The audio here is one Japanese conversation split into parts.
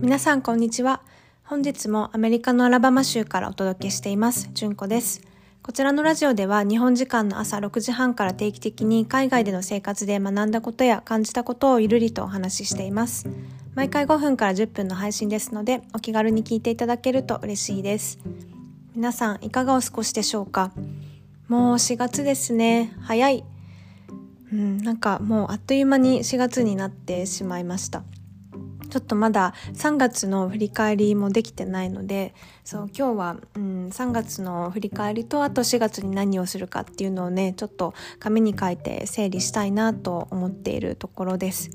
皆さんこんにちは。本日もアメリカのアラバマ州からお届けしています。純子です。こちらのラジオでは日本時間の朝6時半から定期的に海外での生活で学んだことや感じたことをゆるりとお話ししています。毎回5分から10分の配信ですのでお気軽に聞いていただけると嬉しいです。皆さんいかがお過ごしでしょうか？もう4月ですね。早い。うん、なんかもうあっという間に4月になってしまいました。ちょっとまだ3月の振り返りもできてないのでそう今日は、うん、3月の振り返りとあと4月に何をするかっていうのをねちょっと紙に書いて整理したいなと思っているところです。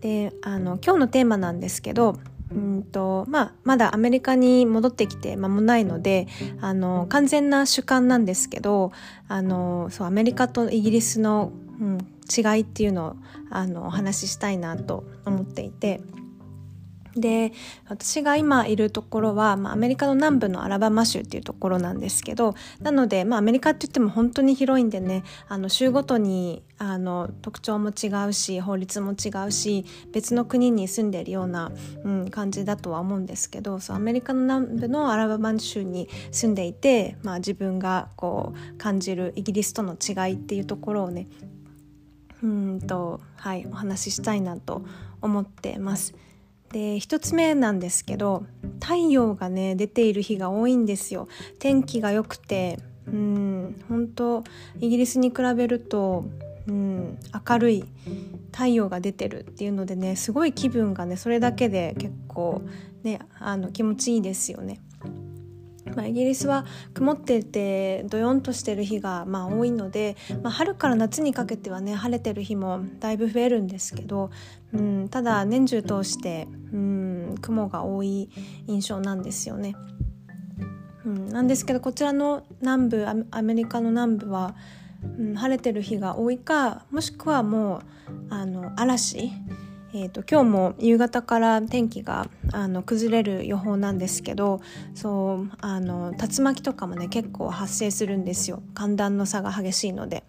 であの今日のテーマなんですけどうんとまあ、まだアメリカに戻ってきて間もないのであの完全な主観なんですけどあのそうアメリカとイギリスの、うん、違いっていうのをあのお話ししたいなと思っていて。で私が今いるところは、まあ、アメリカの南部のアラバマ州っていうところなんですけどなので、まあ、アメリカって言っても本当に広いんでねあの州ごとにあの特徴も違うし法律も違うし別の国に住んでいるような、うん、感じだとは思うんですけどそうアメリカの南部のアラバマ州に住んでいて、まあ、自分がこう感じるイギリスとの違いっていうところをねうんとはいお話ししたいなと思ってます。で1つ目なんですけど太陽がね出ている日が多いんですよ天気が良くてうん本当イギリスに比べるとうん明るい太陽が出てるっていうのでねすごい気分がねそれだけで結構ねあの気持ちいいですよね。まあ、イギリスは曇っていてどよんとしてる日がまあ多いので、まあ、春から夏にかけてはね晴れてる日もだいぶ増えるんですけど、うん、ただ年中通して、うん、雲が多い印象なんですよね。うん、なんですけどこちらの南部アメリカの南部は、うん、晴れてる日が多いかもしくはもうあの嵐えーと、今日も夕方から天気があの崩れる予報なんですけどそうあの竜巻とかもね結構発生するんですよ寒暖の差が激しいので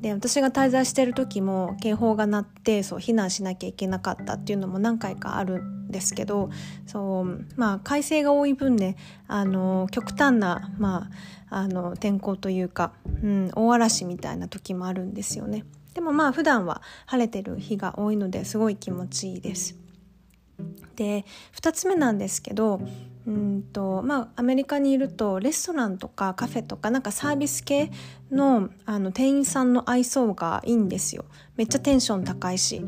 で私が滞在してる時も警報が鳴ってそう避難しなきゃいけなかったっていうのも何回かあるんですけどそうまあ快晴が多い分ねあの極端な、まあ、あの天候というか、うん、大嵐みたいな時もあるんですよね。でもまあ普段は晴れてる日が多いのですごい気持ちいいです。で2つ目なんですけどうんとまあ、アメリカにいるとレストランとかカフェとかなんかサービス系のあの店員さんの愛想がいいんですよ。めっちゃテンション高いし、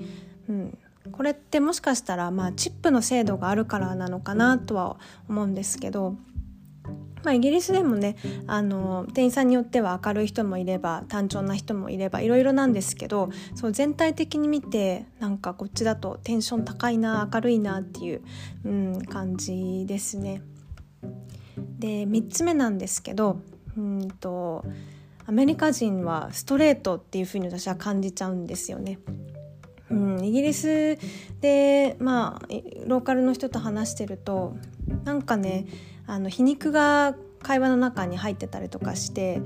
うん、これってもしかしたら、まあ、チップの制度があるからなのかなとは思うんですけどまあ、イギリスでもねあの店員さんによっては明るい人もいれば単調な人もいればいろいろなんですけどそう全体的に見てなんかこっちだとテンション高いな明るいなっていう、うん、感じですね。で3つ目なんですけどうんとアメリカ人はストレートっていうふうに私は感じちゃうんですよね。うん、イギリスでまあローカルの人と話してるとなんかねあの皮肉が会話の中に入ってたりとかして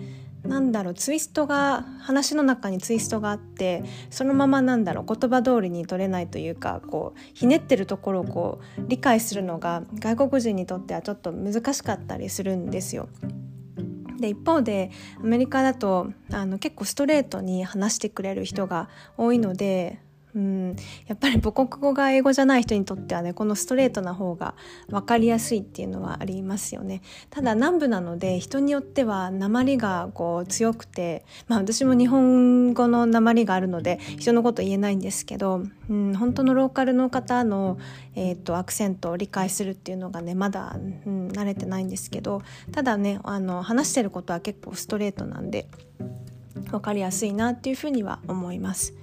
なんだろうツイストが話の中にツイストがあってそのままなんだろう言葉通りに取れないというかこうひねってるところをこう理解するのが外国人にとってはちょっと難しかったりするんですよ。で一方でアメリカだとあの結構ストレートに話してくれる人が多いのでうんやっぱり母国語が英語じゃない人にとってはねこのストレートな方が分かりやすいっていうのはありますよねただ南部なので人によっては鉛がこう強くてまあ私も日本語の鉛があるので人のこと言えないんですけど、うん、本当のローカルの方の、えーと、アクセントを理解するっていうのがねまだ、うん、慣れてないんですけどただねあの話してることは結構ストレートなんで分かりやすいなっていうふうには思います。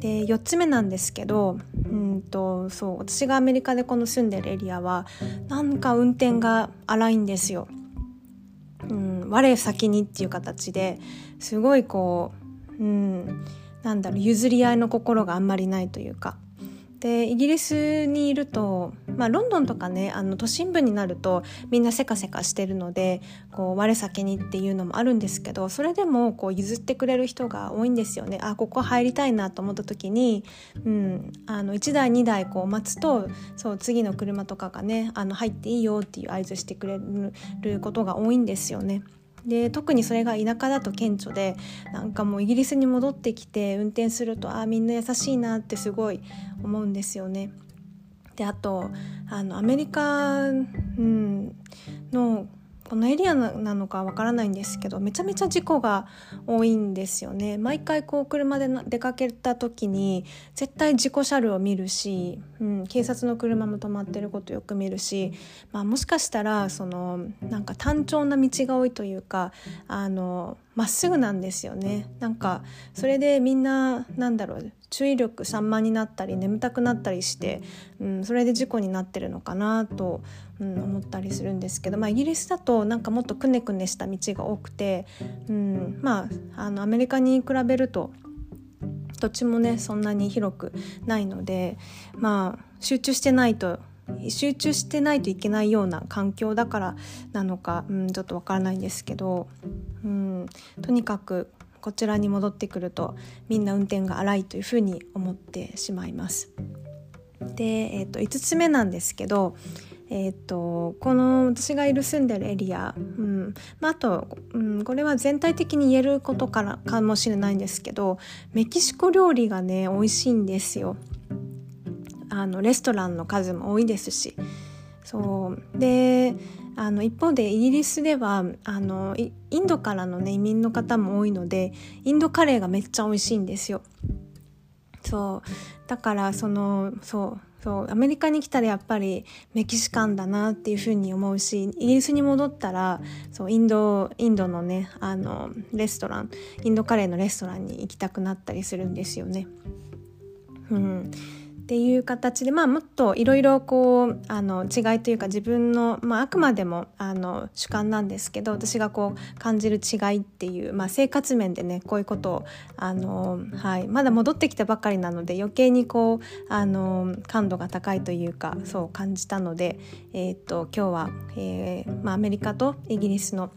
で4つ目なんですけどうんとそう私がアメリカでこの住んでるエリアはなんか運転が荒いんですよ。うん、我先にっていう形ですごいこう、うん、なんだろう譲り合いの心があんまりないというかでイギリスにいると、まあ、ロンドンとかねあの都心部になるとみんなせかせかしてるのでこう我先にっていうのもあるんですけどそれでもこう譲ってくれる人が多いんですよねあここ入りたいなと思った時に、うん、あの1台2台こう待つとそう次の車とかがねあの入っていいよっていう合図してくれることが多いんですよね。で特にそれが田舎だと顕著でなんかもうイギリスに戻ってきて運転するとあみんな優しいなってすごい思うんですよね。であとあのアメリカ、うん、のこのエリアなのかわからないんですけどめちゃめちゃ事故が多いんですよね。毎回こう車で出かけた時に絶対事故車両を見るし、うん、警察の車も止まってることよく見るし、まあ、もしかしたらそのなんか単調な道が多いというかあのまっすぐなんですよね。なんかそれでみんななんだろう注意力散漫になったり眠たくなったりして、うん、それで事故になってるのかなと、うん、思ったりするんですけど、まあ、イギリスだとなんかもっとくねくねした道が多くて、うん、まああのアメリカに比べると土地もねそんなに広くないのでまあ集中してないと集中してないといけないような環境だからなのか、うん、ちょっとわからないんですけど、うん、とにかくこちらに戻ってくるとみんな運転が荒いというふうに思ってしまいます。で、えー、と5つ目なんですけど、えーと、この私がいる住んでるエリア、うんまあ、あと、うん、これは全体的に言えることからかもしれないんですけどメキシコ料理がね美味しいんですよ。あのレストランの数も多いですし。そう。であの一方でイギリスではあのインドからの、ね、移民の方も多いのでインドカレーがめっちゃ美味しいんですよ。そう。だからそのそうそう。アメリカに来たらやっぱりメキシカンだなっていうふうに思うしイギリスに戻ったらそうインドインドのねあのレストランインドカレーのレストランに行きたくなったりするんですよね。うん。っていう形で、まあ、もっといろいろこうあの違いというか自分の、まあ、あくまでもあの主観なんですけど私がこう感じる違いっていう、まあ、生活面でねこういうことをあの、はい、まだ戻ってきたばかりなので余計にこうあの感度が高いというかそう感じたので、えー、っと今日は、えーまあ、アメリカとイギリスの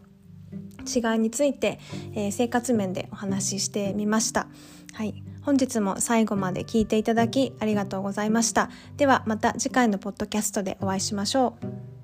違いについて、えー、生活面でお話ししてみました。はい本日も最後まで聞いていただきありがとうございました。ではまた次回のポッドキャストでお会いしましょう。